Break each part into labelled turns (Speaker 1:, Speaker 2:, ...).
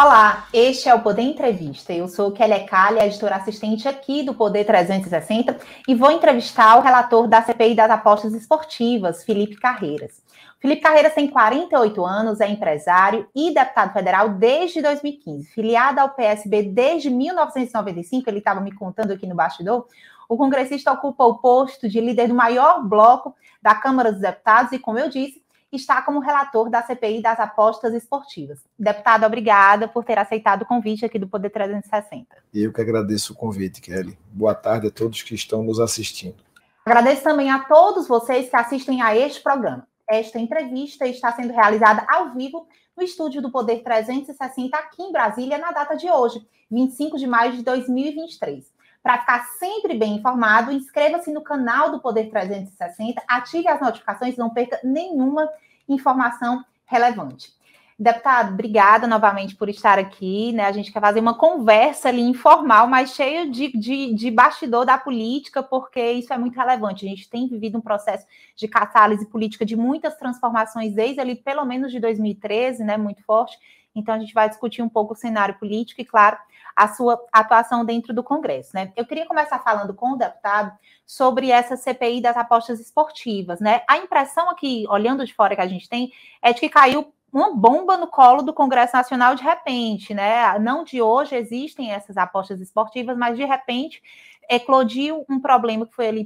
Speaker 1: Olá, este é o Poder Entrevista. Eu sou Kelly Calha, editora assistente aqui do Poder 360 e vou entrevistar o relator da CPI das apostas esportivas, Felipe Carreiras. Felipe Carreiras tem 48 anos, é empresário e deputado federal desde 2015. Filiado ao PSB desde 1995, ele estava me contando aqui no bastidor, o congressista ocupa o posto de líder do maior bloco da Câmara dos Deputados e, como eu disse, está como relator da CPI das apostas esportivas. Deputado, obrigada por ter aceitado o convite aqui do Poder 360.
Speaker 2: Eu que agradeço o convite, Kelly. Boa tarde a todos que estão nos assistindo.
Speaker 1: Agradeço também a todos vocês que assistem a este programa. Esta entrevista está sendo realizada ao vivo no estúdio do Poder 360 aqui em Brasília na data de hoje, 25 de maio de 2023. Para ficar sempre bem informado, inscreva-se no canal do Poder 360, ative as notificações, não perca nenhuma informação relevante. Deputado, obrigada novamente por estar aqui. Né? A gente quer fazer uma conversa ali informal, mas cheio de, de, de, bastidor da política, porque isso é muito relevante. A gente tem vivido um processo de catálise política de muitas transformações desde ali, pelo menos de 2013, né? Muito forte. Então, a gente vai discutir um pouco o cenário político e, claro, a sua atuação dentro do Congresso. Né? Eu queria começar falando com o deputado sobre essa CPI das apostas esportivas. Né? A impressão aqui, olhando de fora que a gente tem, é de que caiu uma bomba no colo do Congresso Nacional de repente, né? Não de hoje existem essas apostas esportivas, mas de repente eclodiu um problema que foi ali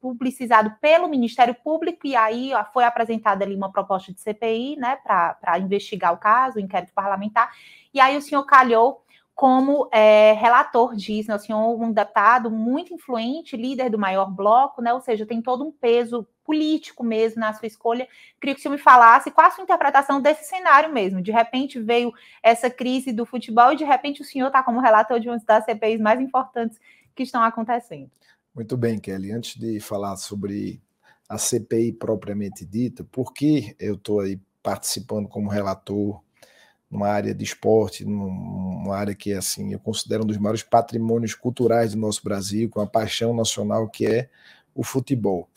Speaker 1: publicizado pelo Ministério Público, e aí foi apresentada ali uma proposta de CPI, né, para investigar o caso, o inquérito parlamentar, e aí o senhor calhou como é, relator disso, né, o senhor um deputado muito influente, líder do maior bloco, né, ou seja, tem todo um peso político mesmo na sua escolha. Queria que o senhor me falasse qual a sua interpretação desse cenário mesmo. De repente veio essa crise do futebol e de repente o senhor está como relator de uma das CPIs mais importantes que estão acontecendo.
Speaker 2: Muito bem, Kelly. Antes de falar sobre a CPI propriamente dita, por que eu estou aí participando como relator numa área de esporte, numa área que assim eu considero um dos maiores patrimônios culturais do nosso Brasil, com a paixão nacional que é o futebol.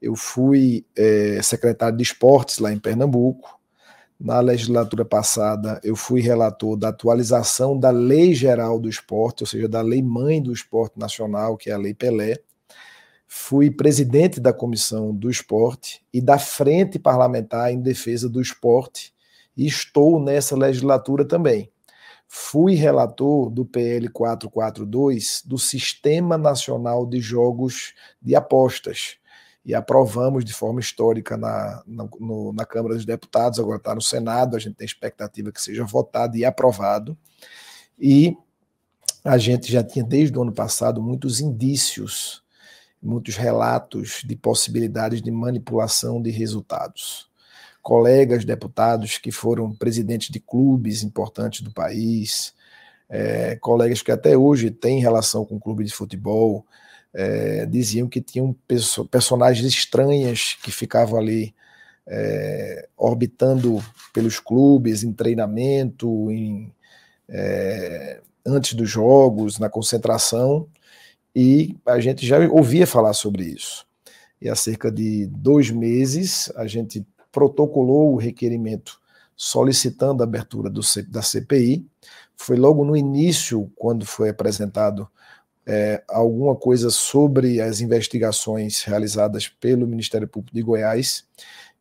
Speaker 2: Eu fui é, secretário de esportes lá em Pernambuco, na legislatura passada, eu fui relator da atualização da Lei Geral do Esporte, ou seja, da Lei Mãe do Esporte Nacional, que é a Lei Pelé. Fui presidente da Comissão do Esporte e da Frente Parlamentar em Defesa do Esporte, e estou nessa legislatura também. Fui relator do PL 442 do Sistema Nacional de Jogos de Apostas e aprovamos de forma histórica na, na, no, na Câmara dos Deputados, agora está no Senado, a gente tem expectativa que seja votado e aprovado. E a gente já tinha desde o ano passado muitos indícios, muitos relatos de possibilidades de manipulação de resultados. Colegas deputados que foram presidentes de clubes importantes do país, é, colegas que até hoje têm relação com clube de futebol, é, diziam que tinham perso personagens estranhas que ficavam ali é, orbitando pelos clubes, em treinamento, em, é, antes dos jogos, na concentração, e a gente já ouvia falar sobre isso. E há cerca de dois meses a gente protocolou o requerimento solicitando a abertura do, da CPI. Foi logo no início, quando foi apresentado é, alguma coisa sobre as investigações realizadas pelo Ministério Público de Goiás,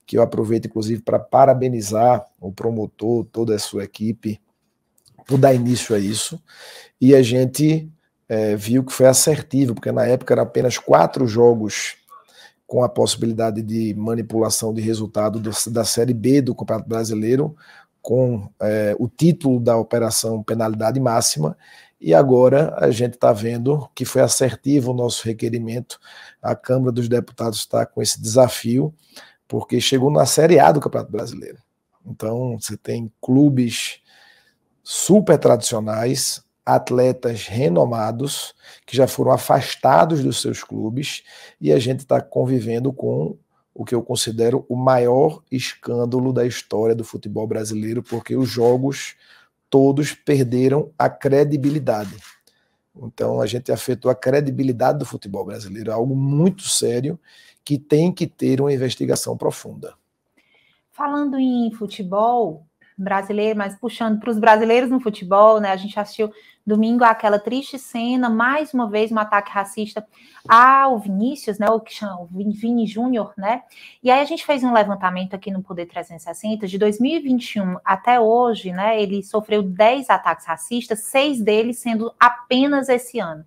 Speaker 2: que eu aproveito inclusive para parabenizar o promotor, toda a sua equipe, por dar início a isso. E a gente é, viu que foi assertivo, porque na época eram apenas quatro jogos com a possibilidade de manipulação de resultado do, da Série B do Campeonato Brasileiro, com é, o título da operação penalidade máxima, e agora a gente está vendo que foi assertivo o nosso requerimento. A Câmara dos Deputados está com esse desafio, porque chegou na Série A do Campeonato Brasileiro. Então, você tem clubes super tradicionais, atletas renomados que já foram afastados dos seus clubes e a gente está convivendo com o que eu considero o maior escândalo da história do futebol brasileiro, porque os jogos todos perderam a credibilidade. Então a gente afetou a credibilidade do futebol brasileiro, é algo muito sério que tem que ter uma investigação profunda.
Speaker 1: Falando em futebol, brasileiro, mas puxando para os brasileiros no futebol, né? A gente assistiu domingo aquela triste cena, mais uma vez um ataque racista ao Vinícius, né? O que chama o Vini Júnior, né? E aí a gente fez um levantamento aqui no Poder 360 de 2021 até hoje, né? Ele sofreu 10 ataques racistas, seis deles sendo apenas esse ano.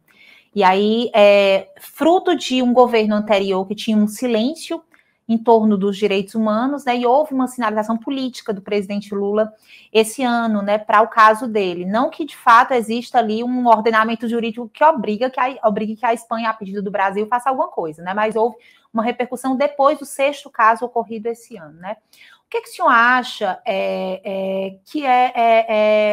Speaker 1: E aí, é, fruto de um governo anterior que tinha um silêncio em torno dos direitos humanos, né? E houve uma sinalização política do presidente Lula esse ano, né, para o caso dele. Não que de fato exista ali um ordenamento jurídico que obriga que a, obrigue que a Espanha, a pedido do Brasil, faça alguma coisa, né? Mas houve uma repercussão depois do sexto caso ocorrido esse ano, né? O que, que o senhor acha é, é, que é, é,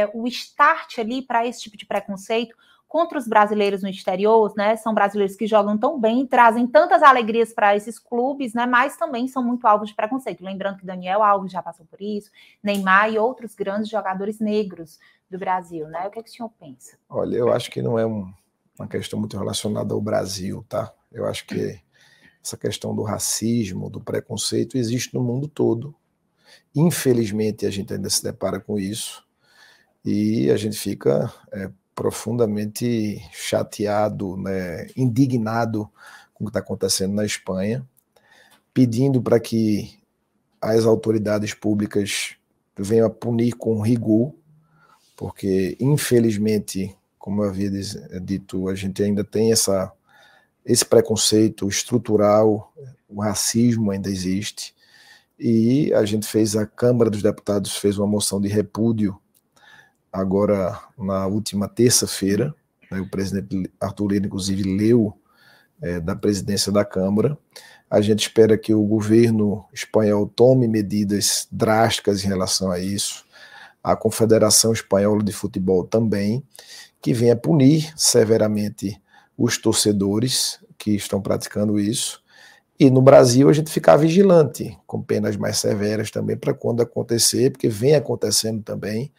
Speaker 1: é o start ali para esse tipo de preconceito? Contra os brasileiros no exterior, né? São brasileiros que jogam tão bem, trazem tantas alegrias para esses clubes, né? Mas também são muito alvos de preconceito. Lembrando que Daniel Alves já passou por isso, Neymar e outros grandes jogadores negros do Brasil, né? O que, é que o senhor pensa?
Speaker 2: Olha, eu acho que não é um, uma questão muito relacionada ao Brasil, tá? Eu acho que essa questão do racismo, do preconceito, existe no mundo todo. Infelizmente, a gente ainda se depara com isso e a gente fica é, profundamente chateado, né, indignado com o que está acontecendo na Espanha, pedindo para que as autoridades públicas venham a punir com rigor, porque infelizmente, como eu havia dito, a gente ainda tem essa, esse preconceito estrutural, o racismo ainda existe, e a gente fez, a Câmara dos Deputados fez uma moção de repúdio agora na última terça-feira. Né, o presidente Arthur Lira, inclusive, leu é, da presidência da Câmara. A gente espera que o governo espanhol tome medidas drásticas em relação a isso. A Confederação Espanhola de Futebol também, que venha punir severamente os torcedores que estão praticando isso. E no Brasil a gente ficar vigilante, com penas mais severas também, para quando acontecer, porque vem acontecendo também,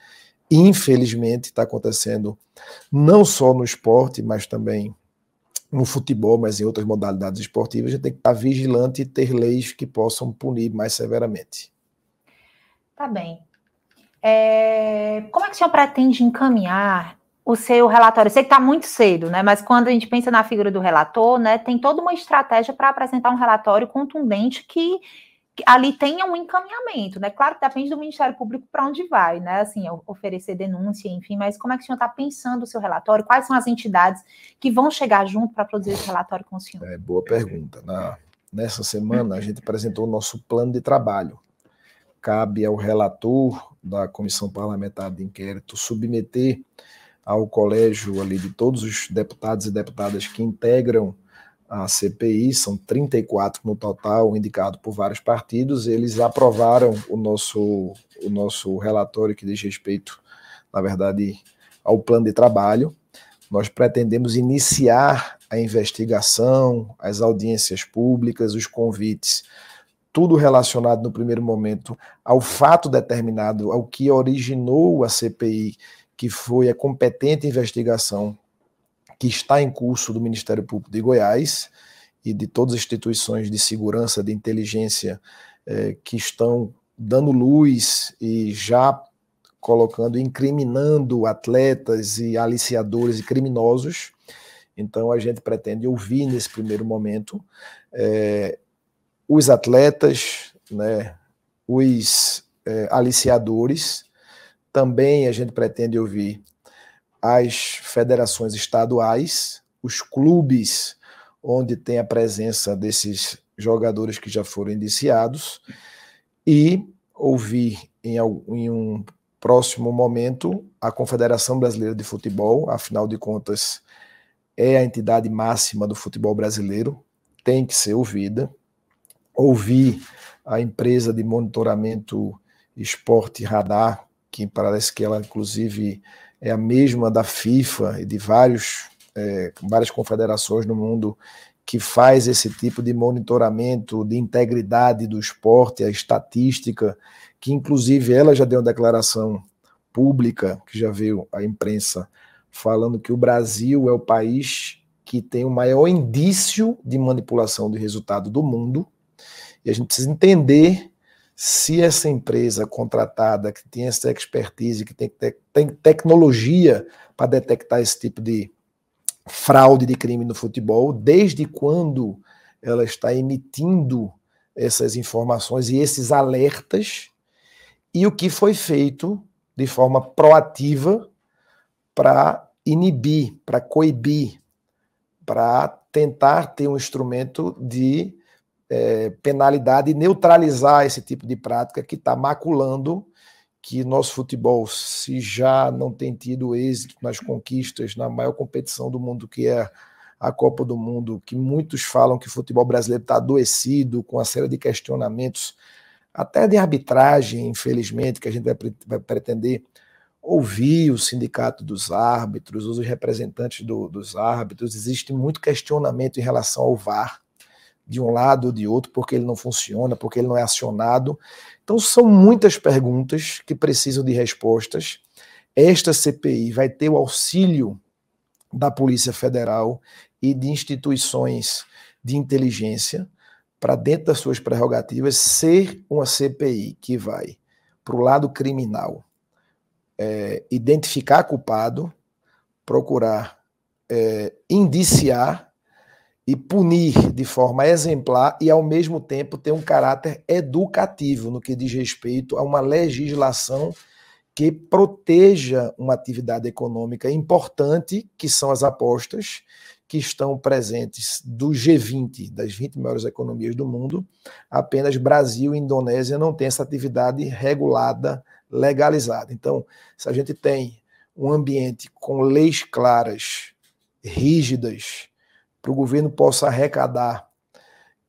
Speaker 2: infelizmente está acontecendo não só no esporte, mas também no futebol, mas em outras modalidades esportivas, a gente tem que estar vigilante e ter leis que possam punir mais severamente.
Speaker 1: Tá bem. É... Como é que o senhor pretende encaminhar o seu relatório? Eu sei que está muito cedo, né? Mas quando a gente pensa na figura do relator, né, tem toda uma estratégia para apresentar um relatório contundente que ali tenha um encaminhamento, né? Claro que depende do Ministério Público para onde vai, né? Assim, oferecer denúncia, enfim, mas como é que o senhor está pensando o seu relatório? Quais são as entidades que vão chegar junto para produzir esse relatório com o senhor?
Speaker 2: É, boa pergunta. Na, nessa semana, a gente apresentou o nosso plano de trabalho. Cabe ao relator da Comissão Parlamentar de Inquérito submeter ao colégio ali de todos os deputados e deputadas que integram a CPI, são 34 no total, indicado por vários partidos, eles aprovaram o nosso, o nosso relatório que diz respeito, na verdade, ao plano de trabalho. Nós pretendemos iniciar a investigação, as audiências públicas, os convites, tudo relacionado no primeiro momento ao fato determinado, ao que originou a CPI, que foi a competente investigação que está em curso do Ministério Público de Goiás e de todas as instituições de segurança, de inteligência eh, que estão dando luz e já colocando, incriminando atletas e aliciadores e criminosos. Então a gente pretende ouvir nesse primeiro momento eh, os atletas, né, os eh, aliciadores. Também a gente pretende ouvir as federações estaduais, os clubes onde tem a presença desses jogadores que já foram indiciados e ouvir em, em um próximo momento a Confederação Brasileira de Futebol, afinal de contas é a entidade máxima do futebol brasileiro, tem que ser ouvida. Ouvir a empresa de monitoramento Esporte Radar, que parece que ela inclusive é a mesma da FIFA e de vários, é, várias confederações no mundo que faz esse tipo de monitoramento de integridade do esporte, a estatística, que inclusive ela já deu uma declaração pública, que já veio à imprensa, falando que o Brasil é o país que tem o maior indício de manipulação de resultado do mundo. E a gente precisa entender se essa empresa contratada, que tem essa expertise, que tem, tem tecnologia para detectar esse tipo de fraude de crime no futebol, desde quando ela está emitindo essas informações e esses alertas, e o que foi feito de forma proativa para inibir, para coibir, para tentar ter um instrumento de é, penalidade e neutralizar esse tipo de prática que está maculando que nosso futebol, se já não tem tido êxito nas conquistas na maior competição do mundo, que é a Copa do Mundo, que muitos falam que o futebol brasileiro está adoecido, com uma série de questionamentos, até de arbitragem, infelizmente, que a gente vai, vai pretender ouvir o sindicato dos árbitros, os representantes do, dos árbitros, existe muito questionamento em relação ao VAR de um lado ou de outro, porque ele não funciona, porque ele não é acionado. Então, são muitas perguntas que precisam de respostas. Esta CPI vai ter o auxílio da Polícia Federal e de instituições de inteligência para, dentro das suas prerrogativas, ser uma CPI que vai para o lado criminal, é, identificar culpado, procurar é, indiciar e punir de forma exemplar e, ao mesmo tempo, ter um caráter educativo no que diz respeito a uma legislação que proteja uma atividade econômica importante, que são as apostas, que estão presentes do G20, das 20 maiores economias do mundo. Apenas Brasil e Indonésia não têm essa atividade regulada, legalizada. Então, se a gente tem um ambiente com leis claras, rígidas, para o governo possa arrecadar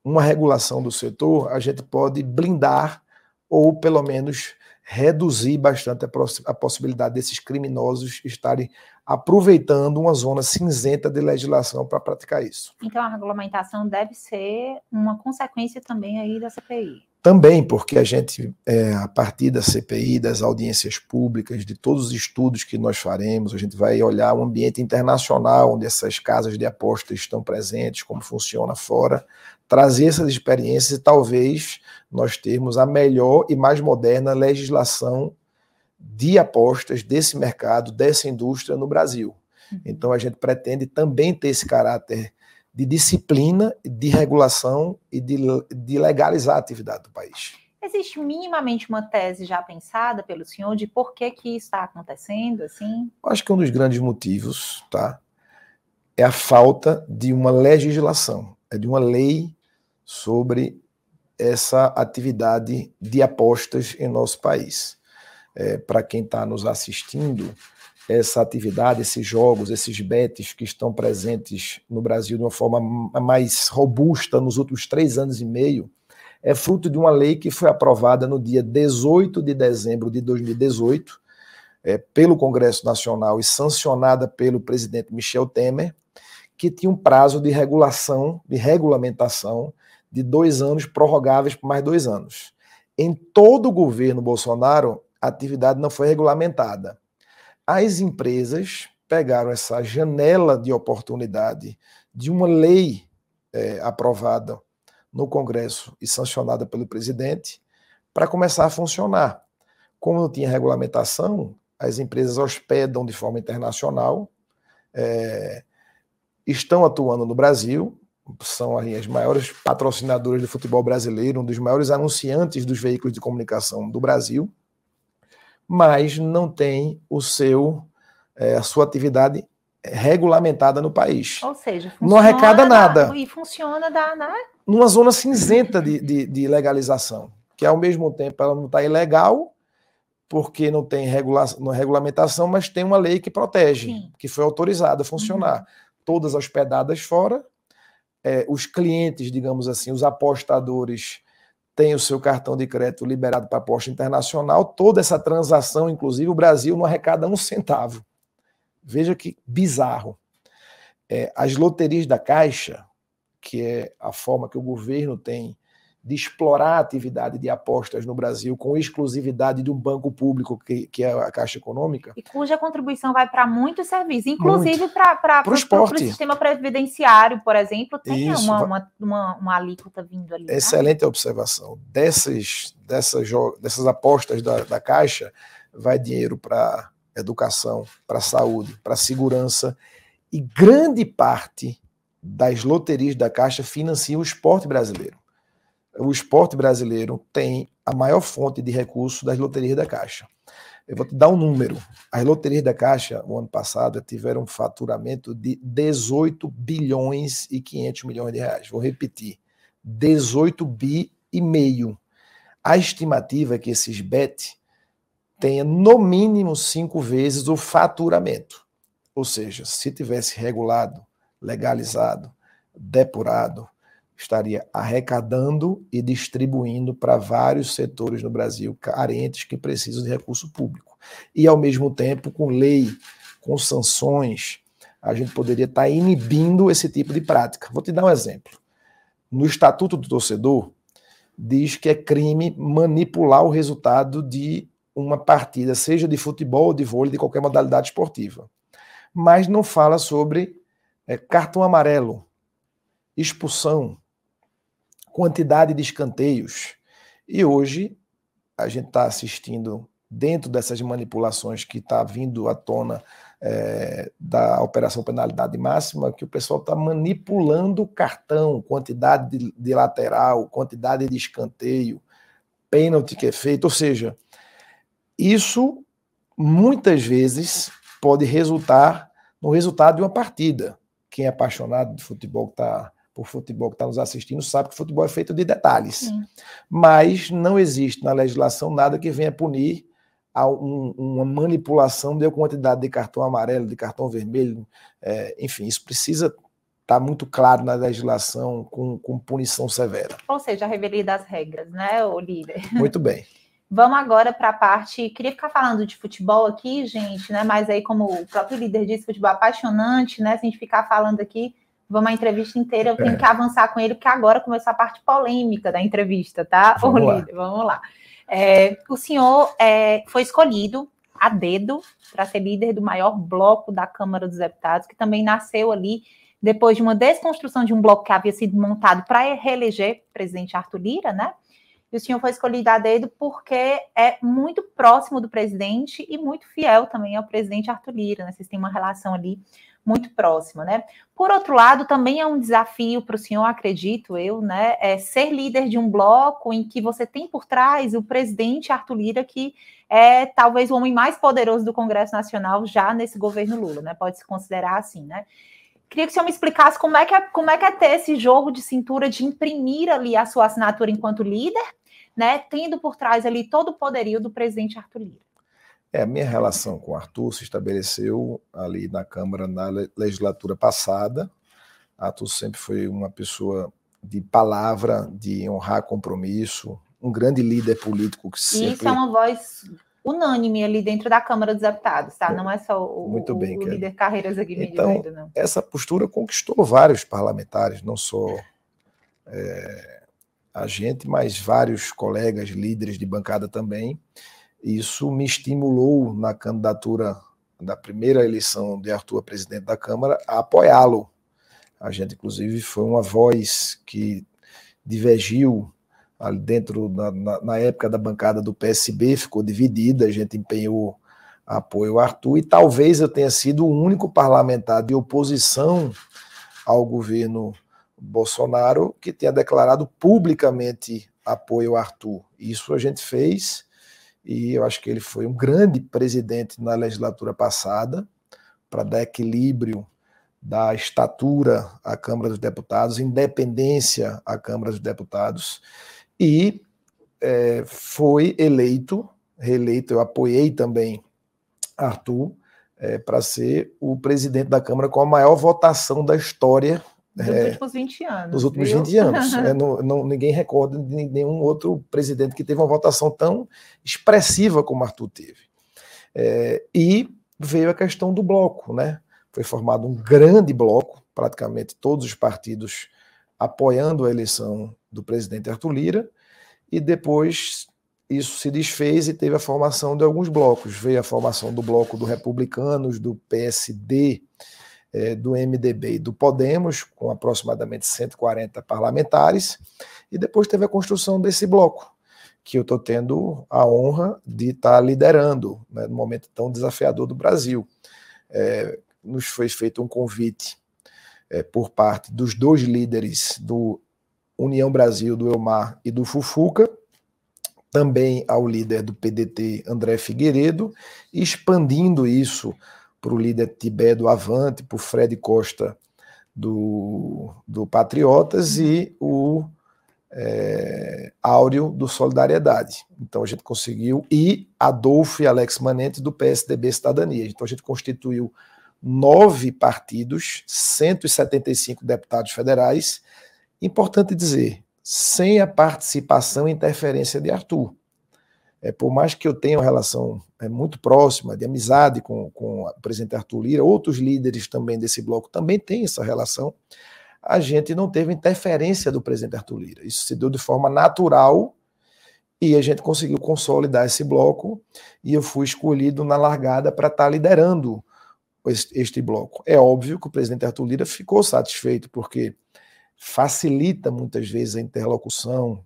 Speaker 2: uma regulação do setor, a gente pode blindar ou pelo menos reduzir bastante a, possibilidade desses criminosos estarem aproveitando uma zona cinzenta de legislação para praticar isso.
Speaker 1: Então a regulamentação deve ser uma consequência também aí da CPI.
Speaker 2: Também porque a gente, é, a partir da CPI, das audiências públicas, de todos os estudos que nós faremos, a gente vai olhar o ambiente internacional onde essas casas de apostas estão presentes, como funciona fora, trazer essas experiências e talvez nós termos a melhor e mais moderna legislação de apostas desse mercado, dessa indústria no Brasil. Uhum. Então a gente pretende também ter esse caráter de disciplina, de regulação e de, de legalizar a atividade do país.
Speaker 1: Existe minimamente uma tese já pensada pelo senhor de por que, que isso está acontecendo assim?
Speaker 2: Acho que um dos grandes motivos, tá, é a falta de uma legislação, é de uma lei sobre essa atividade de apostas em nosso país. É, Para quem está nos assistindo, essa atividade, esses jogos, esses bets que estão presentes no Brasil de uma forma mais robusta nos últimos três anos e meio, é fruto de uma lei que foi aprovada no dia 18 de dezembro de 2018 é, pelo Congresso Nacional e sancionada pelo presidente Michel Temer, que tinha um prazo de regulação, de regulamentação de dois anos, prorrogáveis por mais dois anos. Em todo o governo Bolsonaro, a atividade não foi regulamentada as empresas pegaram essa janela de oportunidade de uma lei é, aprovada no Congresso e sancionada pelo presidente para começar a funcionar. Como não tinha regulamentação, as empresas hospedam de forma internacional, é, estão atuando no Brasil, são as maiores patrocinadoras do futebol brasileiro, um dos maiores anunciantes dos veículos de comunicação do Brasil mas não tem o seu é, a sua atividade regulamentada no país.
Speaker 1: Ou seja,
Speaker 2: não arrecada nada.
Speaker 1: E funciona da, na...
Speaker 2: numa zona cinzenta de, de, de, legalização, que ao mesmo tempo ela não está ilegal, porque não tem regula regulamentação, mas tem uma lei que protege, Sim. que foi autorizada a funcionar. Uhum. Todas hospedadas fora, é, os clientes, digamos assim, os apostadores tem o seu cartão de crédito liberado para aposta internacional, toda essa transação, inclusive o Brasil não arrecada um centavo. Veja que bizarro. É, as loterias da Caixa, que é a forma que o governo tem de explorar a atividade de apostas no Brasil com exclusividade de um banco público que, que é a Caixa Econômica.
Speaker 1: E cuja contribuição vai para muitos serviços, inclusive para o sistema previdenciário, por exemplo, tem Isso, uma, uma, uma, uma, alíquota vindo ali.
Speaker 2: Né? Excelente observação. Dessas, dessas, dessas apostas da, da Caixa, vai dinheiro para educação, para saúde, para segurança, e grande parte das loterias da Caixa financia o esporte brasileiro o esporte brasileiro tem a maior fonte de recursos das loterias da Caixa. Eu vou te dar um número. As loterias da Caixa, o ano passado, tiveram um faturamento de 18 bilhões e 500 milhões de reais. Vou repetir: 18 bi e meio. A estimativa é que esses bet tenha no mínimo cinco vezes o faturamento. Ou seja, se tivesse regulado, legalizado, depurado, estaria arrecadando e distribuindo para vários setores no Brasil carentes que precisam de recurso público. E, ao mesmo tempo, com lei, com sanções, a gente poderia estar inibindo esse tipo de prática. Vou te dar um exemplo. No Estatuto do Torcedor, diz que é crime manipular o resultado de uma partida, seja de futebol, de vôlei, de qualquer modalidade esportiva. Mas não fala sobre é, cartão amarelo, expulsão, quantidade de escanteios. E hoje a gente está assistindo, dentro dessas manipulações que está vindo à tona é, da Operação Penalidade Máxima, que o pessoal está manipulando o cartão, quantidade de, de lateral, quantidade de escanteio, pênalti que é feito. Ou seja, isso muitas vezes pode resultar no resultado de uma partida. Quem é apaixonado de futebol está por futebol que está nos assistindo sabe que futebol é feito de detalhes. Mas não existe na legislação nada que venha punir a um, uma manipulação de quantidade de cartão amarelo, de cartão vermelho. É, enfim, isso precisa estar tá muito claro na legislação com, com punição severa.
Speaker 1: Ou seja, a revelia das regras, né, o líder?
Speaker 2: Muito bem.
Speaker 1: Vamos agora para a parte. Queria ficar falando de futebol aqui, gente, né? Mas aí, como o próprio líder disse, futebol é apaixonante, né? Se a gente ficar falando aqui, vamos a entrevista inteira, eu tenho é. que avançar com ele, porque agora começou a parte polêmica da entrevista, tá? Vamos lá. Vamos lá. É, o senhor é, foi escolhido a dedo para ser líder do maior bloco da Câmara dos Deputados, que também nasceu ali depois de uma desconstrução de um bloco que havia sido montado para reeleger o presidente Arthur Lira, né? E o senhor foi escolhido a dedo porque é muito próximo do presidente e muito fiel também ao presidente Arthur Lira, né? Vocês têm uma relação ali muito próxima, né? Por outro lado, também é um desafio para o senhor, acredito eu, né? É ser líder de um bloco em que você tem por trás o presidente Arthur Lira, que é talvez o homem mais poderoso do Congresso Nacional já nesse governo Lula, né? Pode se considerar assim, né? Queria que o senhor me explicasse como é que é, como é, que é ter esse jogo de cintura de imprimir ali a sua assinatura enquanto líder, né? Tendo por trás ali todo o poderio do presidente Arthur Lira.
Speaker 2: É, a minha relação com o Arthur se estabeleceu ali na Câmara na legislatura passada. Arthur sempre foi uma pessoa de palavra, de honrar compromisso, um grande líder político que sempre...
Speaker 1: Isso é uma voz unânime ali dentro da Câmara dos Deputados, tá? Não é só o, Muito bem, o, líder Carreiras aqui
Speaker 2: então, dizendo, não. Essa postura conquistou vários parlamentares, não só é, a gente, mas vários colegas, líderes de bancada também. Isso me estimulou na candidatura da primeira eleição de Arthur a presidente da Câmara a apoiá-lo. A gente, inclusive, foi uma voz que divergiu ali dentro, na, na, na, época da bancada do PSB, ficou dividida, a gente empenhou apoio ao Arthur, e talvez eu tenha sido o único parlamentar de oposição ao governo Bolsonaro que tenha declarado publicamente apoio ao Arthur. Isso a gente fez e eu acho que ele foi um grande presidente na legislatura passada para dar equilíbrio da estatura à Câmara dos Deputados, independência à Câmara dos Deputados, e é, foi eleito, reeleito, eu apoiei também Arthur é, para ser o presidente da Câmara com a maior votação da história
Speaker 1: nos é, últimos 20 anos.
Speaker 2: Nos últimos viu? 20 anos. é, não, não, ninguém recorda de nenhum outro presidente que teve uma votação tão expressiva como Arthur teve. É, e veio a questão do bloco, né? Foi formado um grande bloco, praticamente todos os partidos apoiando a eleição do presidente Arthur Lira, e depois isso se desfez e teve a formação de alguns blocos. Veio a formação do bloco do Republicanos, do PSD, é, do MDB e do Podemos, com aproximadamente 140 parlamentares, e depois teve a construção desse bloco, que eu estou tendo a honra de estar tá liderando né, no momento tão desafiador do Brasil. É, nos foi feito um convite é, por parte dos dois líderes do União Brasil, do Elmar e do Fufuca, também ao líder do PDT, André Figueiredo, expandindo isso para o líder Tibé do Avante, para o Fred Costa do, do Patriotas e o é, Áureo do Solidariedade. Então a gente conseguiu, e Adolfo e Alex Manente do PSDB Cidadania. Então a gente constituiu nove partidos, 175 deputados federais. Importante dizer, sem a participação e interferência de Arthur. É, por mais que eu tenha uma relação é, muito próxima, de amizade com, com o presidente Arthur Lira, outros líderes também desse bloco também têm essa relação, a gente não teve interferência do presidente Arthur Lira. Isso se deu de forma natural e a gente conseguiu consolidar esse bloco e eu fui escolhido na largada para estar tá liderando este, este bloco. É óbvio que o presidente Arthur Lira ficou satisfeito, porque facilita muitas vezes a interlocução,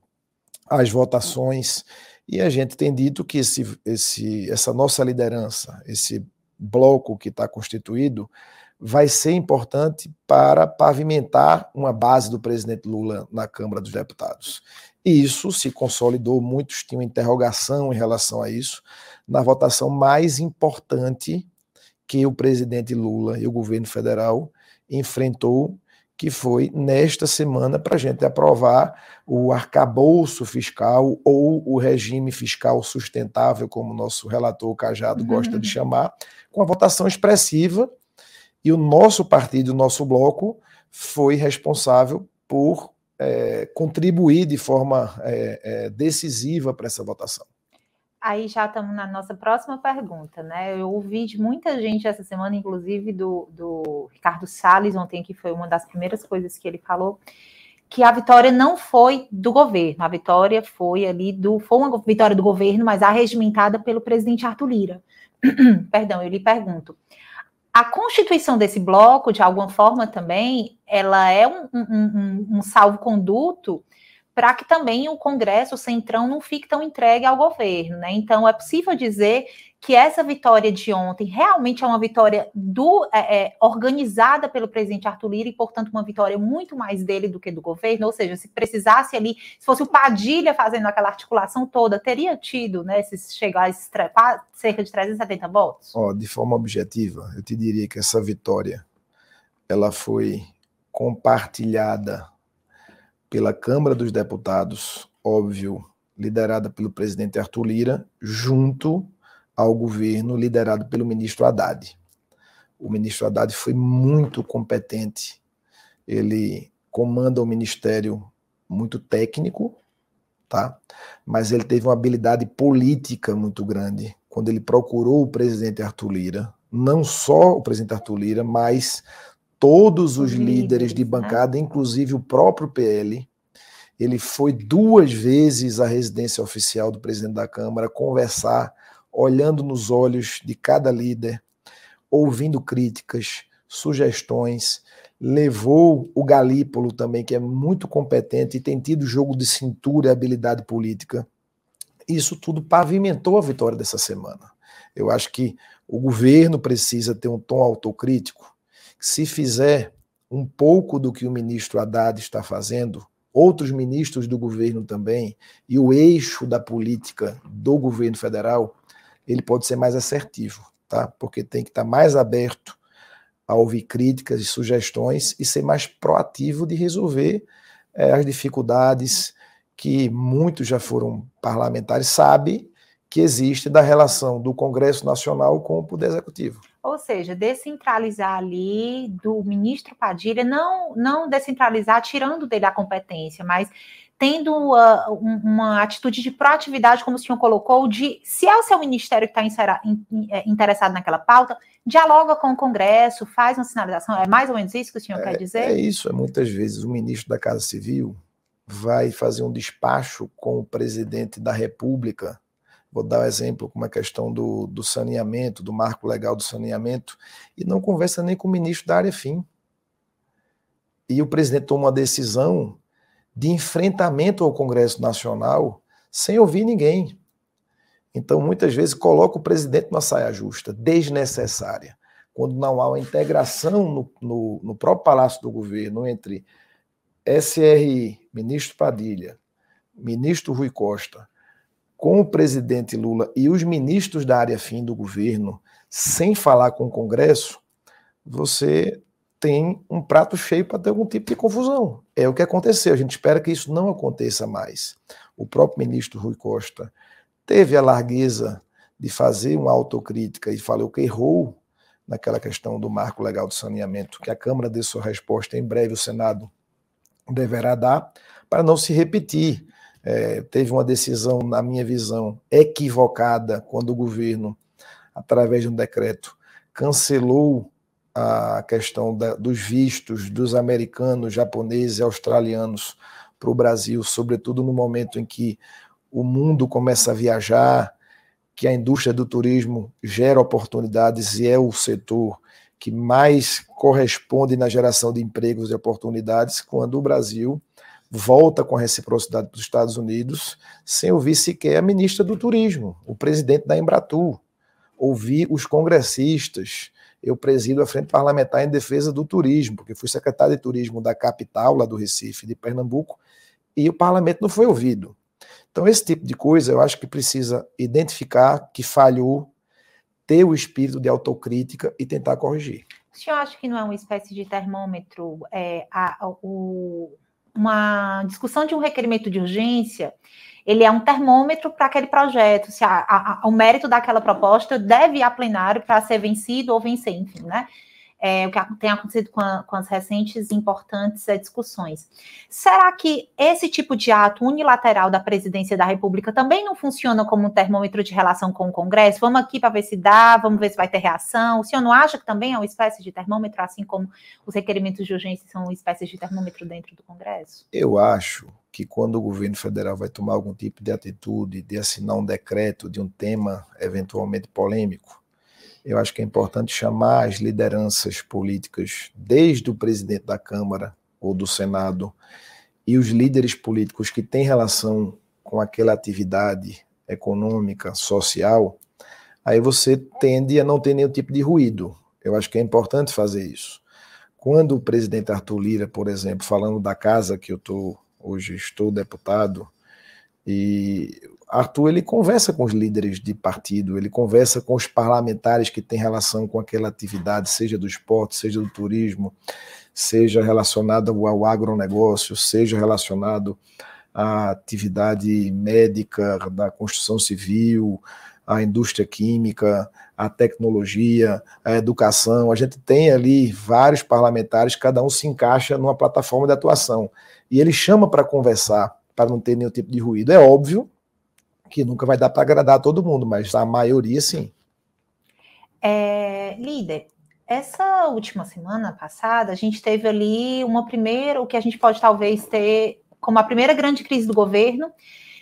Speaker 2: as votações, e a gente tem dito que esse, esse, essa nossa liderança, esse bloco que está constituído, vai ser importante para pavimentar uma base do presidente Lula na Câmara dos Deputados. E isso se consolidou, muitos tinham interrogação em relação a isso, na votação mais importante que o presidente Lula e o governo federal enfrentou que foi nesta semana para a gente aprovar o arcabouço fiscal ou o regime fiscal sustentável, como o nosso relator Cajado uhum. gosta de chamar, com a votação expressiva. E o nosso partido, o nosso bloco, foi responsável por é, contribuir de forma é, é, decisiva para essa votação.
Speaker 1: Aí já estamos na nossa próxima pergunta, né? Eu ouvi de muita gente essa semana, inclusive do, do Ricardo Salles ontem, que foi uma das primeiras coisas que ele falou, que a vitória não foi do governo, a vitória foi ali do. Foi uma vitória do governo, mas arregimentada pelo presidente Arthur Lira. Perdão, eu lhe pergunto. A constituição desse bloco, de alguma forma também, ela é um, um, um, um salvo-conduto para que também o Congresso, o Centrão, não fique tão entregue ao governo. Né? Então, é possível dizer que essa vitória de ontem realmente é uma vitória do, é, é, organizada pelo presidente Arthur Lira e, portanto, uma vitória muito mais dele do que do governo. Ou seja, se precisasse ali, se fosse o Padilha fazendo aquela articulação toda, teria tido, né, se chegar a esses cerca de 370 votos?
Speaker 2: Oh, de forma objetiva, eu te diria que essa vitória ela foi compartilhada pela Câmara dos Deputados, óbvio, liderada pelo presidente Arthur Lira, junto ao governo liderado pelo ministro Haddad. O ministro Haddad foi muito competente. Ele comanda o ministério muito técnico, tá? Mas ele teve uma habilidade política muito grande quando ele procurou o presidente Arthur Lira, não só o presidente Arthur Lira, mas todos os, líderes, de né? bancada, inclusive o próprio PL. Ele foi duas vezes à residência oficial do presidente da Câmara conversar, olhando nos olhos de cada líder, ouvindo críticas, sugestões. Levou o Galípolo também, que é muito competente e tem tido jogo de cintura e habilidade política. Isso tudo pavimentou a vitória dessa semana. Eu acho que o governo precisa ter um tom autocrítico se fizer um pouco do que o ministro Haddad está fazendo, outros ministros do governo também, e o eixo da política do governo federal, ele pode ser mais assertivo, tá? Porque tem que estar mais aberto a ouvir críticas e sugestões e ser mais proativo de resolver é, as dificuldades que muitos já foram parlamentares sabem que existe da relação do Congresso Nacional com o Poder Executivo.
Speaker 1: Ou seja, descentralizar ali do ministro Padilha, não, não descentralizar tirando dele a competência, mas tendo uh, uma atitude de proatividade, como o senhor colocou, de se é o seu ministério que está é, interessado naquela pauta, dialoga com o Congresso, faz uma sinalização. É mais ou menos isso que o senhor
Speaker 2: é,
Speaker 1: quer dizer?
Speaker 2: É isso. É muitas vezes o ministro da Casa Civil vai fazer um despacho com o presidente da República. Vou dar um exemplo como a questão do, do saneamento, do marco legal do saneamento, e não conversa nem com o ministro da área fim. E o presidente toma uma decisão de enfrentamento ao Congresso Nacional sem ouvir ninguém. Então, muitas vezes, coloca o presidente numa saia justa, desnecessária, quando não há uma integração no, no, no próprio Palácio do Governo entre SRI, ministro Padilha, ministro Rui Costa, com o presidente Lula e os ministros da área fim do governo, sem falar com o Congresso, você tem um prato cheio para ter algum tipo de confusão. É o que aconteceu. A gente espera que isso não aconteça mais. O próprio ministro Rui Costa teve a largueza de fazer uma autocrítica e falou que errou naquela questão do marco legal do saneamento, que a Câmara dê sua resposta em breve, o Senado deverá dar, para não se repetir. É, teve uma decisão, na minha visão, equivocada quando o governo, através de um decreto, cancelou a questão da, dos vistos dos americanos, japoneses e australianos para o Brasil, sobretudo no momento em que o mundo começa a viajar, que a indústria do turismo gera oportunidades e é o setor que mais corresponde na geração de empregos e oportunidades, quando o Brasil volta com a reciprocidade dos Estados Unidos, sem ouvir sequer a ministra do Turismo, o presidente da Embratur, ouvir os congressistas, eu presido a Frente Parlamentar em Defesa do Turismo, porque fui secretário de Turismo da capital, lá do Recife, de Pernambuco, e o parlamento não foi ouvido. Então, esse tipo de coisa eu acho que precisa identificar que falhou, ter o espírito de autocrítica e tentar corrigir.
Speaker 1: O senhor acha que não é uma espécie de termômetro é, a, a, o, uma discussão de um requerimento de urgência ele é um termômetro para aquele projeto, se a, a, o mérito daquela proposta deve ir a plenário para ser vencido ou vencer, enfim, né? É, o que tem acontecido com, a, com as recentes importantes é, discussões. Será que esse tipo de ato unilateral da presidência da República também não funciona como um termômetro de relação com o Congresso? Vamos aqui para ver se dá, vamos ver se vai ter reação. O senhor não acha que também é uma espécie de termômetro, assim como os requerimentos de urgência são uma espécie de termômetro dentro do Congresso?
Speaker 2: Eu acho que quando o governo federal vai tomar algum tipo de atitude, de assinar um decreto de um tema eventualmente polêmico, eu acho que é importante chamar as lideranças políticas, desde o presidente da Câmara ou do Senado, e os líderes políticos que têm relação com aquela atividade econômica, social, aí você tende a não ter nenhum tipo de ruído. Eu acho que é importante fazer isso. Quando o presidente Arthur Lira, por exemplo, falando da casa que eu estou hoje estou deputado, e Arthur ele conversa com os líderes de partido, ele conversa com os parlamentares que têm relação com aquela atividade, seja do esporte, seja do turismo, seja relacionado ao agronegócio, seja relacionado à atividade médica, da construção civil, à indústria química, à tecnologia, à educação. A gente tem ali vários parlamentares, cada um se encaixa numa plataforma de atuação e ele chama para conversar, para não ter nenhum tipo de ruído. É óbvio que nunca vai dar para agradar todo mundo, mas a maioria sim.
Speaker 1: É, líder, essa última semana passada, a gente teve ali uma primeira, o que a gente pode talvez ter como a primeira grande crise do governo,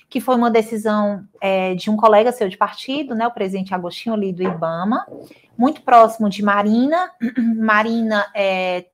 Speaker 1: que foi uma decisão é, de um colega seu de partido, né, o presidente Agostinho ali do IBAMA, muito próximo de Marina. Marina, é,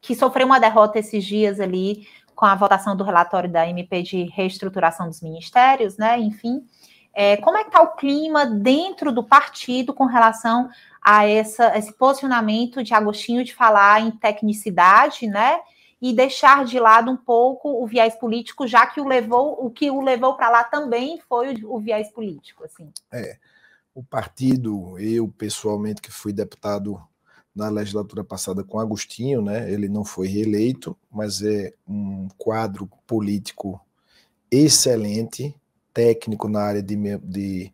Speaker 1: que sofreu uma derrota esses dias ali com a votação do relatório da MP de reestruturação dos ministérios, né? Enfim, é, como é que está o clima dentro do partido com relação a essa, esse posicionamento de Agostinho de falar em tecnicidade, né? E deixar de lado um pouco o viés político, já que o levou, o que o levou para lá também foi o, o viés político, assim.
Speaker 2: É, o partido, eu pessoalmente que fui deputado na legislatura passada com Agostinho, né? Ele não foi reeleito, mas é um quadro político excelente, técnico na área de, de,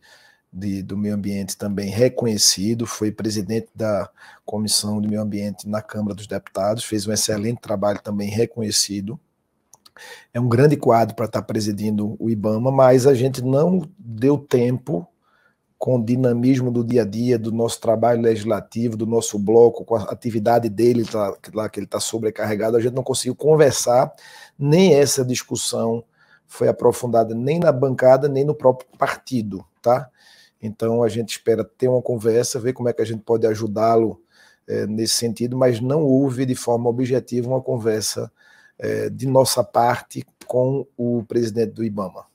Speaker 2: de, do meio ambiente também reconhecido, foi presidente da Comissão de Meio Ambiente na Câmara dos Deputados, fez um excelente trabalho também reconhecido. é um grande quadro para estar presidindo o IBAMA, mas a gente não deu tempo com o dinamismo do dia a dia, do nosso trabalho legislativo, do nosso bloco, com a atividade dele tá, lá que ele está sobrecarregado, a gente não conseguiu conversar, nem essa discussão foi aprofundada nem na bancada, nem no próprio partido, tá? Então a gente espera ter uma conversa, ver como é que a gente pode ajudá-lo é, nesse sentido, mas não houve de forma objetiva uma conversa é, de nossa parte com o presidente do IBAMA.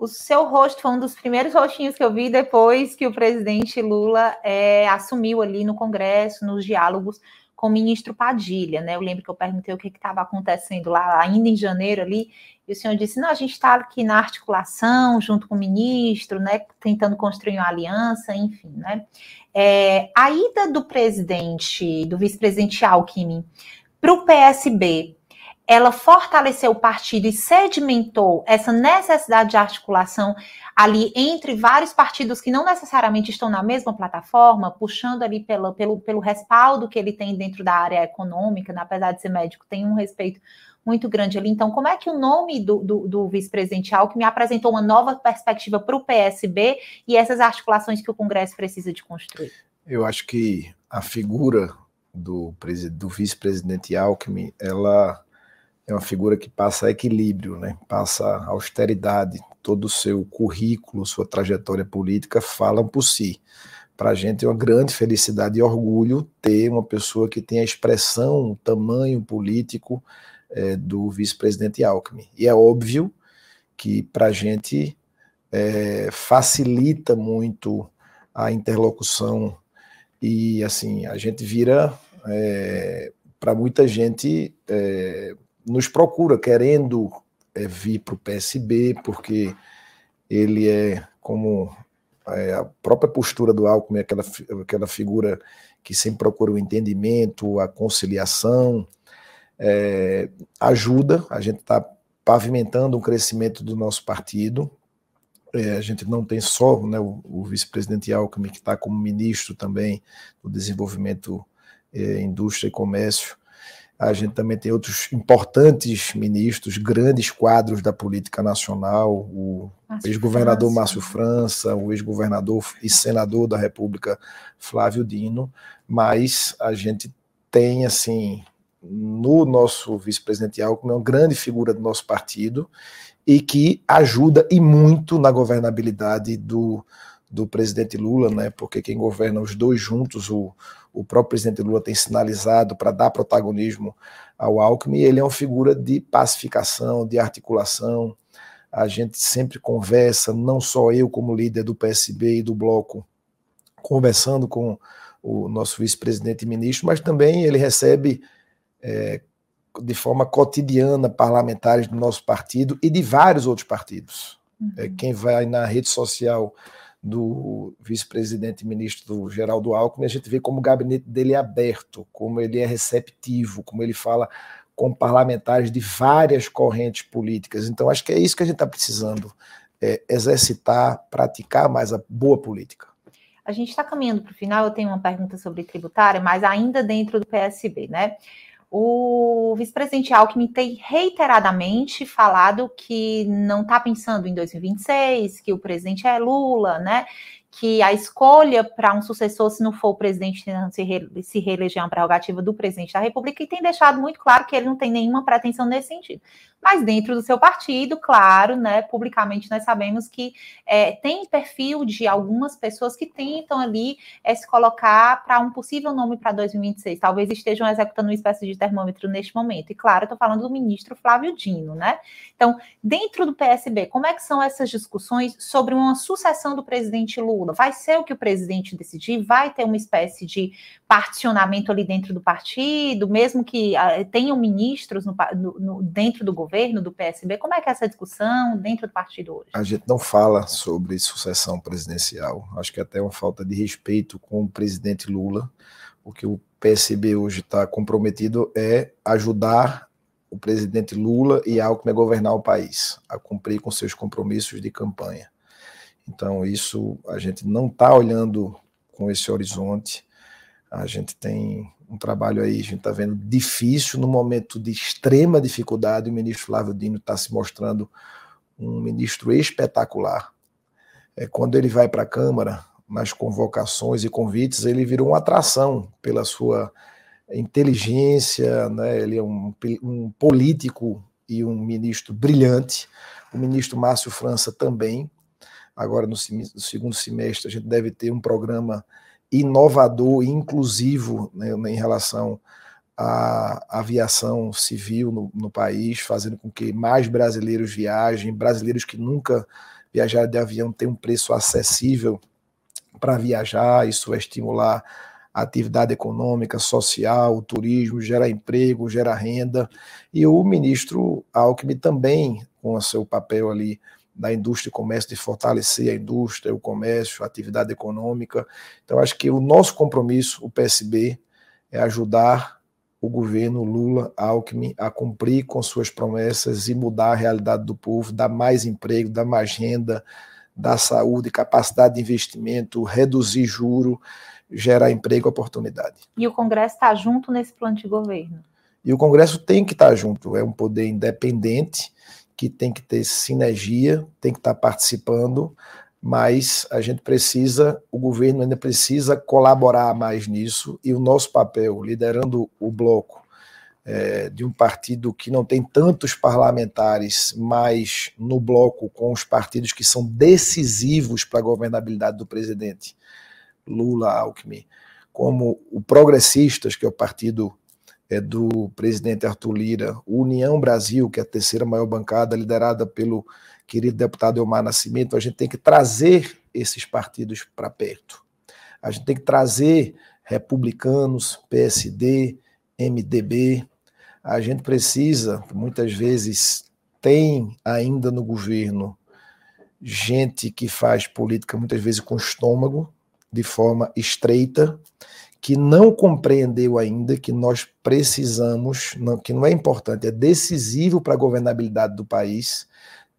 Speaker 1: O seu rosto foi um dos primeiros rostinhos que eu vi depois que o presidente Lula é, assumiu ali no Congresso, nos diálogos com o ministro Padilha, né? Eu lembro que eu perguntei o que estava acontecendo lá, ainda em janeiro ali, e o senhor disse: não, a gente está aqui na articulação, junto com o ministro, né? Tentando construir uma aliança, enfim, né? É, a ida do presidente, do vice-presidente Alckmin, para o PSB ela fortaleceu o partido e sedimentou essa necessidade de articulação ali entre vários partidos que não necessariamente estão na mesma plataforma, puxando ali pelo, pelo, pelo respaldo que ele tem dentro da área econômica, né? apesar de ser médico, tem um respeito muito grande ali. Então, como é que o nome do, do, do vice-presidente Alckmin apresentou uma nova perspectiva para o PSB e essas articulações que o Congresso precisa de construir?
Speaker 2: Eu acho que a figura do, do vice-presidente Alckmin, ela é uma figura que passa equilíbrio, né? passa austeridade, todo o seu currículo, sua trajetória política falam por si. Para a gente é uma grande felicidade e orgulho ter uma pessoa que tem a expressão, o tamanho político é, do vice-presidente Alckmin. E é óbvio que para a gente é, facilita muito a interlocução e assim a gente vira é, para muita gente é, nos procura querendo é, vir para o PSB, porque ele é como é, a própria postura do Alckmin, aquela, aquela figura que sempre procura o entendimento, a conciliação, é, ajuda, a gente está pavimentando o crescimento do nosso partido. É, a gente não tem só né, o, o vice-presidente Alckmin, que está como ministro também do Desenvolvimento, é, Indústria e Comércio, a gente também tem outros importantes ministros, grandes quadros da política nacional, o ex-governador Márcio França, o ex-governador e senador da República Flávio Dino, mas a gente tem, assim, no nosso vice-presidente Alckmin, uma grande figura do nosso partido e que ajuda e muito na governabilidade do, do presidente Lula, né? Porque quem governa os dois juntos, o, o próprio presidente Lula tem sinalizado para dar protagonismo ao Alckmin, ele é uma figura de pacificação, de articulação. A gente sempre conversa, não só eu como líder do PSB e do bloco, conversando com o nosso vice-presidente e ministro, mas também ele recebe é, de forma cotidiana parlamentares do nosso partido e de vários outros partidos. Uhum. É, quem vai na rede social do vice-presidente ministro Geraldo Alckmin, a gente vê como o gabinete dele é aberto, como ele é receptivo, como ele fala com parlamentares de várias correntes políticas. Então, acho que é isso que a gente está precisando, é exercitar, praticar mais a boa política.
Speaker 1: A gente está caminhando para o final, eu tenho uma pergunta sobre tributária, mas ainda dentro do PSB, né? O vice-presidente Alckmin tem reiteradamente falado que não está pensando em 2026, que o presidente é Lula, né? Que a escolha para um sucessor, se não for o presidente se, re, se reeleger, é uma prerrogativa do presidente da República, e tem deixado muito claro que ele não tem nenhuma pretensão nesse sentido. Mas dentro do seu partido, claro, né, publicamente nós sabemos que é, tem perfil de algumas pessoas que tentam ali é, se colocar para um possível nome para 2026. Talvez estejam executando uma espécie de termômetro neste momento. E claro, estou falando do ministro Flávio Dino, né? Então, dentro do PSB, como é que são essas discussões sobre uma sucessão do presidente Lula? Vai ser o que o presidente decidir? Vai ter uma espécie de particionamento ali dentro do partido, mesmo que uh, tenham ministros no, no, dentro do governo, do PSB? Como é que é essa discussão dentro do partido hoje?
Speaker 2: A gente não fala sobre sucessão presidencial. Acho que é até uma falta de respeito com o presidente Lula. O que o PSB hoje está comprometido é ajudar o presidente Lula e Alckmin a governar o país, a cumprir com seus compromissos de campanha. Então, isso a gente não está olhando com esse horizonte a gente tem um trabalho aí, a gente está vendo, difícil, no momento de extrema dificuldade, o ministro Flávio Dino está se mostrando um ministro espetacular. É, quando ele vai para a Câmara, nas convocações e convites, ele virou uma atração pela sua inteligência, né? ele é um, um político e um ministro brilhante. O ministro Márcio França também. Agora, no, no segundo semestre, a gente deve ter um programa inovador e inclusivo né, em relação à aviação civil no, no, país, fazendo com que mais brasileiros viajem, brasileiros que nunca viajaram de avião tenham um preço acessível para viajar, isso vai estimular a atividade econômica, social, o turismo, gera emprego, gera renda, e o ministro Alckmin também, com o seu papel ali da indústria e comércio, de fortalecer a indústria, o comércio, a atividade econômica. Então, acho que o nosso compromisso, o PSB, é ajudar o governo Lula Alckmin a cumprir com suas promessas e mudar a realidade do povo, dar mais emprego, dar mais renda, dar saúde, capacidade de investimento, reduzir juro, gerar emprego e oportunidade.
Speaker 1: E o Congresso está junto nesse plano de governo?
Speaker 2: E o Congresso tem que estar junto, é um poder independente que tem que ter sinergia, tem que estar participando, mas a gente precisa, o governo ainda precisa colaborar mais nisso, e o nosso papel, liderando o bloco é, de um partido que não tem tantos parlamentares, mas no bloco com os partidos que são decisivos para a governabilidade do presidente, Lula, Alckmin, como o Progressistas, que é o partido é do presidente Arthur Lira, União Brasil, que é a terceira maior bancada, liderada pelo querido deputado Elmar Nascimento, a gente tem que trazer esses partidos para perto. A gente tem que trazer republicanos, PSD, MDB. A gente precisa, muitas vezes, tem ainda no governo gente que faz política muitas vezes com estômago, de forma estreita, que não compreendeu ainda que nós precisamos, não, que não é importante, é decisivo para a governabilidade do país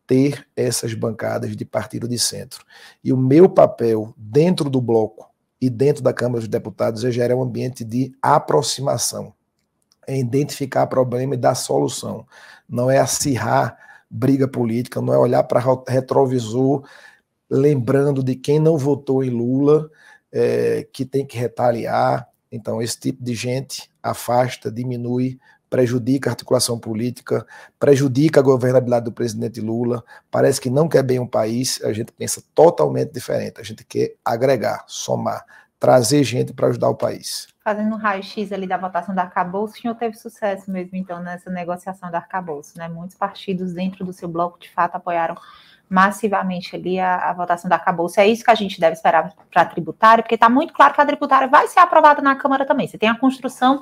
Speaker 2: ter essas bancadas de partido de centro. E o meu papel dentro do bloco e dentro da Câmara dos Deputados é gerar um ambiente de aproximação, é identificar problema e dar solução. Não é acirrar briga política, não é olhar para retrovisor lembrando de quem não votou em Lula é, que tem que retaliar. Então, esse tipo de gente afasta, diminui, prejudica a articulação política, prejudica a governabilidade do presidente Lula. Parece que não quer bem um país, a gente pensa totalmente diferente. A gente quer agregar, somar, trazer gente para ajudar o país.
Speaker 1: Fazendo um raio-x ali da votação da arcabouço, o senhor teve sucesso mesmo, então, nessa negociação da arcabouço, né? Muitos partidos dentro do seu bloco, de fato, apoiaram massivamente ali a, a votação da acabouço. É isso que a gente deve esperar para a tributária, porque está muito claro que a tributária vai ser aprovada na Câmara também. Você tem a construção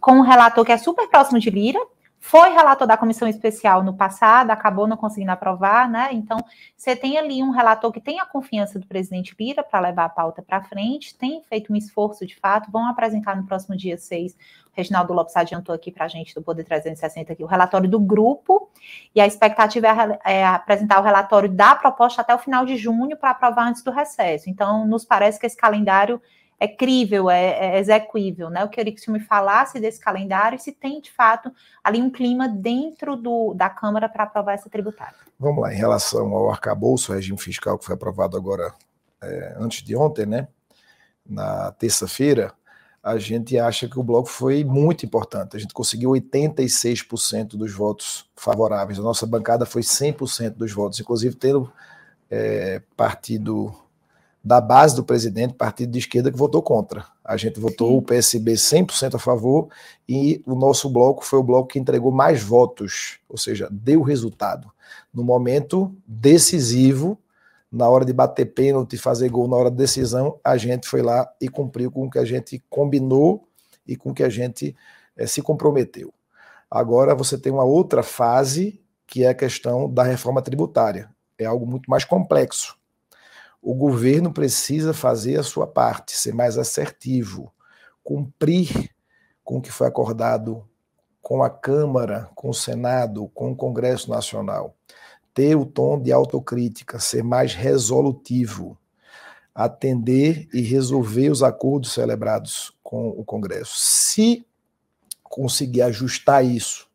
Speaker 1: com um relator que é super próximo de Lira, foi relator da comissão especial no passado, acabou não conseguindo aprovar, né? Então, você tem ali um relator que tem a confiança do presidente Lira para levar a pauta para frente, tem feito um esforço de fato, vão apresentar no próximo dia 6 Reginaldo Lopes adiantou aqui para a gente do Poder 360 aqui o relatório do grupo, e a expectativa é, é, apresentar o relatório da proposta até o final de junho para aprovar antes do recesso. Então, nos parece que esse calendário é crível, é, é execuível, né? Eu queria que o senhor me falasse desse calendário e se tem, de fato, ali um clima dentro do, da Câmara para aprovar essa tributária.
Speaker 2: Vamos lá, em relação ao arcabouço, regime fiscal que foi aprovado agora é, antes de ontem, né? Na terça-feira, a gente acha que o bloco foi muito importante. A gente conseguiu 86% dos votos favoráveis. A nossa bancada foi 100% dos votos, inclusive tendo é, partido da base do presidente, partido de esquerda, que votou contra. A gente votou o PSB 100% a favor e o nosso bloco foi o bloco que entregou mais votos, ou seja, deu resultado. No momento decisivo na hora de bater pênalti, fazer gol na hora da decisão, a gente foi lá e cumpriu com o que a gente combinou e com o que a gente é, se comprometeu. Agora você tem uma outra fase, que é a questão da reforma tributária. É algo muito mais complexo. O governo precisa fazer a sua parte, ser mais assertivo, cumprir com o que foi acordado com a Câmara, com o Senado, com o Congresso Nacional ter o tom de autocrítica, ser mais resolutivo. atender e resolver os acordos celebrados com o Congresso. Se conseguir ajustar isso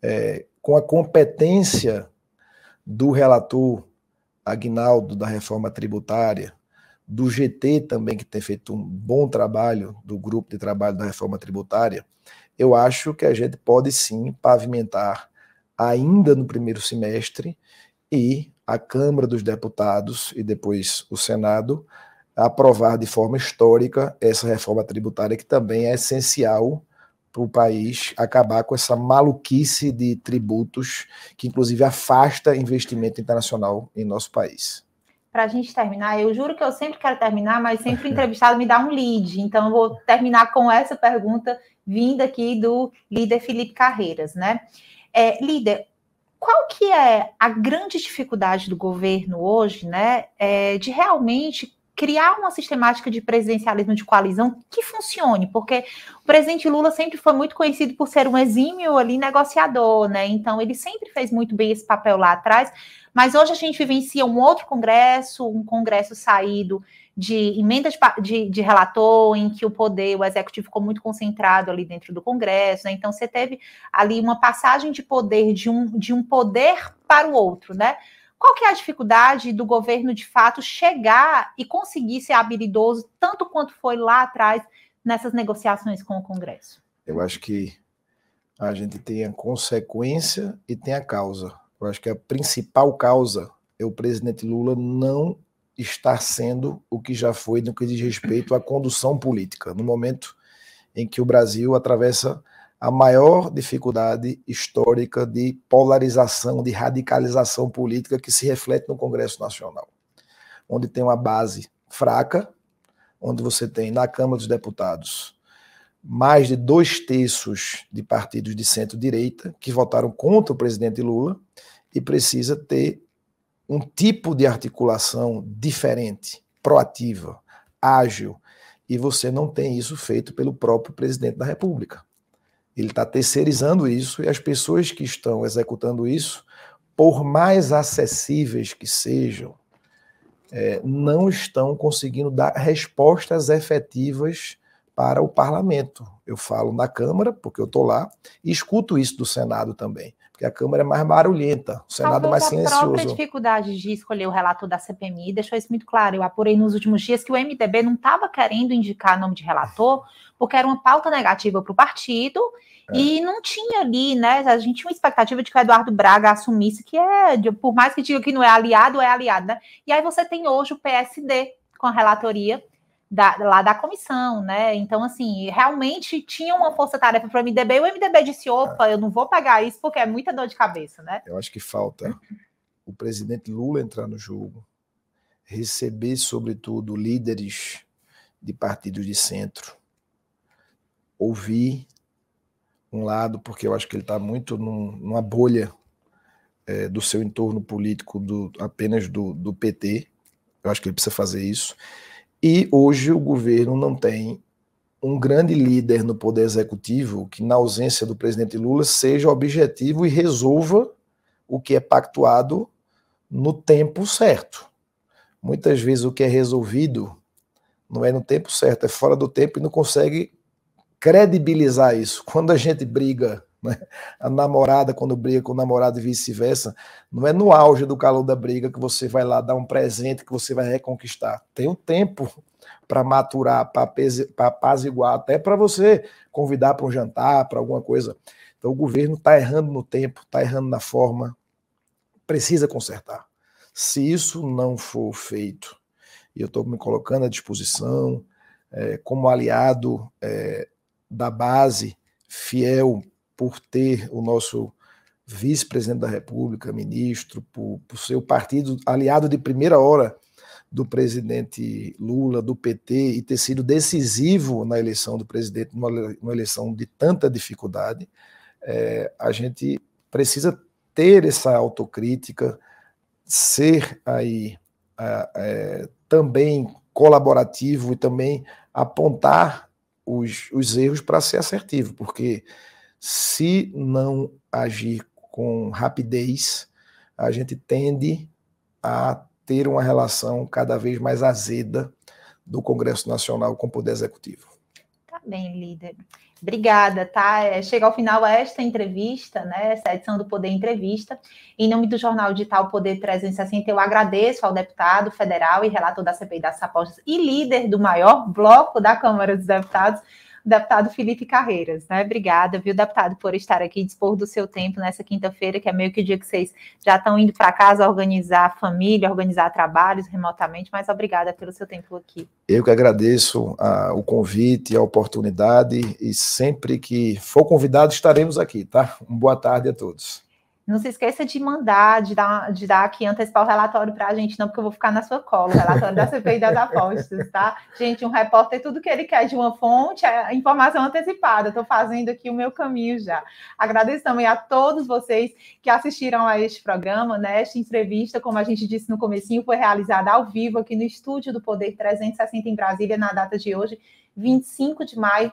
Speaker 2: é, com a competência do relator Agnaldo da reforma tributária, do GT também, que tem feito um bom trabalho, do grupo de trabalho da reforma tributária, eu acho que a gente pode sim pavimentar ainda no primeiro semestre e a Câmara dos Deputados e depois o Senado aprovar de forma histórica essa reforma tributária que também é essencial para o país acabar com essa maluquice de tributos que, inclusive, afasta investimento internacional em nosso país.
Speaker 1: Para a gente terminar, eu juro que eu sempre quero terminar, mas sempre o entrevistado me dá um lead. Então, eu vou terminar com essa pergunta vinda aqui do líder Felipe Carreiras, né? É, líder, qual que é a grande dificuldade do governo hoje, né, é, de realmente criar uma sistemática de presidencialismo de coalizão que funcione, porque o presidente Lula sempre foi muito conhecido por ser um exímio ali negociador, né? Então ele sempre fez muito bem esse papel lá atrás, mas hoje a gente vivencia um outro congresso, um congresso saído de emenda de, de, de, relator, em que o poder, o executivo ficou muito concentrado ali dentro do Congresso, né? Então você teve ali uma passagem de poder de um, de um poder para o outro, né? Qual que é a dificuldade do governo, de fato, chegar e conseguir ser habilidoso, tanto quanto foi lá atrás, nessas negociações com o Congresso?
Speaker 2: Eu acho que a gente tem a consequência e tem a causa. Eu acho que a principal causa é o presidente Lula não estar sendo o que já foi no que diz respeito à condução política, no momento em que o Brasil atravessa a maior dificuldade histórica de polarização, de radicalização política que se reflete no Congresso Nacional, onde tem uma base fraca, onde você tem na Câmara dos Deputados mais de dois terços de partidos de centro-direita que votaram contra o presidente Lula e precisa ter um tipo de articulação diferente, proativa, ágil, e você não tem isso feito pelo próprio presidente da República. Ele está terceirizando isso e as pessoas que estão executando isso, por mais acessíveis que sejam, é, não estão conseguindo dar respostas efetivas para o parlamento. Eu falo na Câmara, porque eu estou lá, e escuto isso do Senado também, porque a Câmara é mais barulhenta, o Senado é mais silencioso. A própria
Speaker 1: dificuldade de escolher o relator da CPMI deixou isso muito claro. Eu apurei nos últimos dias que o MDB não estava querendo indicar nome de relator, porque era uma pauta negativa para o partido é. e não tinha ali, né? A gente tinha uma expectativa de que o Eduardo Braga assumisse que é, por mais que diga que não é aliado, é aliado, né? E aí você tem hoje o PSD com a relatoria da, lá da comissão, né? Então, assim, realmente tinha uma força-tarefa para o MDB, e o MDB disse: opa, eu não vou pagar isso porque é muita dor de cabeça, né?
Speaker 2: Eu acho que falta o presidente Lula entrar no jogo, receber, sobretudo, líderes de partidos de centro, ouvir um lado, porque eu acho que ele está muito num, numa bolha é, do seu entorno político, do, apenas do, do PT. Eu acho que ele precisa fazer isso. E hoje o governo não tem um grande líder no poder executivo que, na ausência do presidente Lula, seja objetivo e resolva o que é pactuado no tempo certo. Muitas vezes o que é resolvido não é no tempo certo, é fora do tempo e não consegue credibilizar isso. Quando a gente briga, né, a namorada, quando briga com o namorado e vice-versa, não é no auge do calor da briga que você vai lá dar um presente que você vai reconquistar. Tem um tempo para maturar, para apaziguar, até para você convidar para um jantar, para alguma coisa. Então o governo está errando no tempo, está errando na forma, precisa consertar. Se isso não for feito, e eu estou me colocando à disposição, é, como aliado é, da base, fiel por ter o nosso vice-presidente da República, ministro, por, por ser o partido aliado de primeira hora do presidente Lula, do PT, e ter sido decisivo na eleição do presidente, numa, eleição de tanta dificuldade, é, a gente precisa ter essa autocrítica, ser aí é, também colaborativo e também apontar os, os erros para ser assertivo, porque se não agir com rapidez, a gente tende a ter uma relação cada vez mais azeda do Congresso Nacional com o Poder Executivo.
Speaker 1: Tá bem, líder. Obrigada, tá? É, chega ao final esta entrevista, né? Essa edição do Poder Entrevista. Em nome do Jornal Digital Poder 360, eu agradeço ao deputado federal e relator da CPI das apostas e líder do maior bloco da Câmara dos Deputados, deputado Felipe Carreiras, né? Obrigada, viu, deputado, por estar aqui, dispor do seu tempo nessa quinta-feira, que é meio que o dia que vocês já estão indo para casa organizar a família, organizar trabalhos remotamente, mas obrigada pelo seu tempo aqui.
Speaker 2: Eu que agradeço a, o convite, a oportunidade, e sempre que for convidado estaremos aqui, tá? Uma boa tarde a todos.
Speaker 1: Não se esqueça de mandar, de dar, de dar aqui, antecipar o relatório para a gente, não, porque eu vou ficar na sua cola, o relatório da CPI das apostas, tá? Gente, um repórter, tudo que ele quer de uma fonte é informação antecipada. Estou fazendo aqui o meu caminho já. Agradeço também a todos vocês que assistiram a este programa, né? Esta entrevista, como a gente disse no comecinho, foi realizada ao vivo aqui no estúdio do Poder 360 em Brasília, na data de hoje, 25 de maio